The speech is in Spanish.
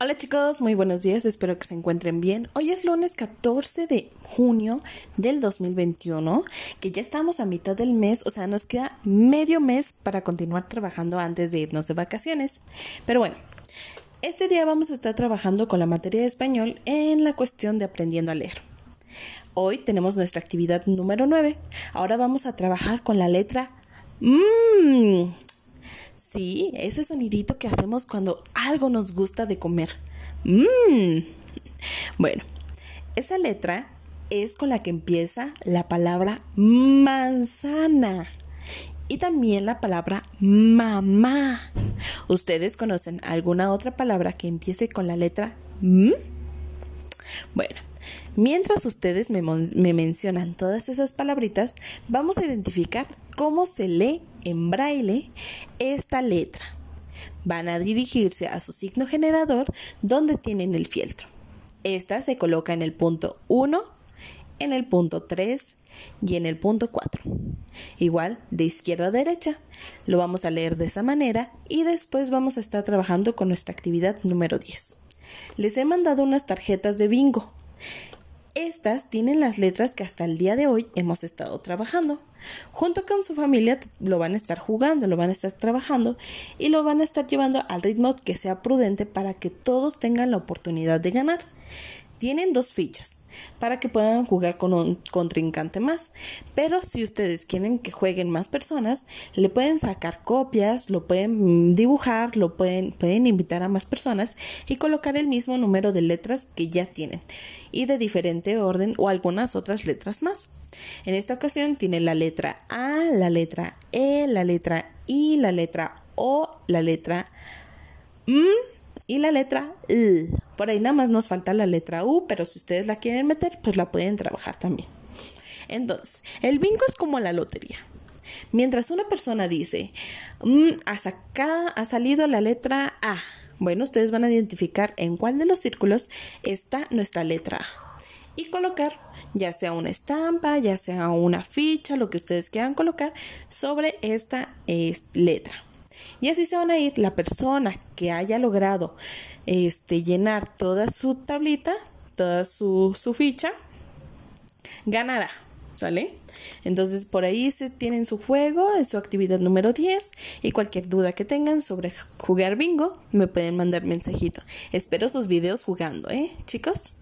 Hola chicos, muy buenos días, espero que se encuentren bien. Hoy es lunes 14 de junio del 2021, que ya estamos a mitad del mes, o sea, nos queda medio mes para continuar trabajando antes de irnos de vacaciones. Pero bueno, este día vamos a estar trabajando con la materia de español en la cuestión de aprendiendo a leer. Hoy tenemos nuestra actividad número 9. Ahora vamos a trabajar con la letra mmm Sí, ese sonidito que hacemos cuando algo nos gusta de comer. Mmm. Bueno, esa letra es con la que empieza la palabra manzana y también la palabra mamá. ¿Ustedes conocen alguna otra palabra que empiece con la letra M? Bueno, Mientras ustedes me, mencionan todas esas palabritas, vamos a identificar cómo se lee en braille esta letra. Van a dirigirse a su signo generador donde tienen el fieltro. Esta se coloca en el punto 1, en el punto 3 y en el punto 4. Igual de izquierda a derecha. Lo vamos a leer de esa manera y después vamos a estar trabajando con nuestra actividad número 10. Les he mandado unas tarjetas de bingo. Estas tienen las letras que hasta el día de hoy hemos estado trabajando. Junto con su familia lo van a estar jugando, lo van a estar trabajando y lo van a estar llevando al ritmo que sea prudente para que todos tengan la oportunidad de ganar. Tienen dos fichas para que puedan jugar con un contrincante más. Pero si ustedes quieren que jueguen más personas, le pueden sacar copias, lo pueden dibujar, lo pueden, pueden invitar a más personas y colocar el mismo número de letras que ya tienen y de diferente orden o algunas otras letras más. En esta ocasión tiene la letra A, la letra E, la letra I, la letra O, la letra M y la letra L. Por ahí nada más nos falta la letra U, pero si ustedes la quieren meter, pues la pueden trabajar también. Entonces, el bingo es como la lotería. Mientras una persona dice, mm, ha, ha salido la letra A, bueno, ustedes van a identificar en cuál de los círculos está nuestra letra A y colocar ya sea una estampa, ya sea una ficha, lo que ustedes quieran colocar sobre esta letra. Y así se van a ir la persona que haya logrado este, llenar toda su tablita, toda su, su ficha, ganará, ¿sale? Entonces por ahí se tienen su juego, es su actividad número 10 y cualquier duda que tengan sobre jugar bingo me pueden mandar mensajito. Espero sus videos jugando, ¿eh? Chicos.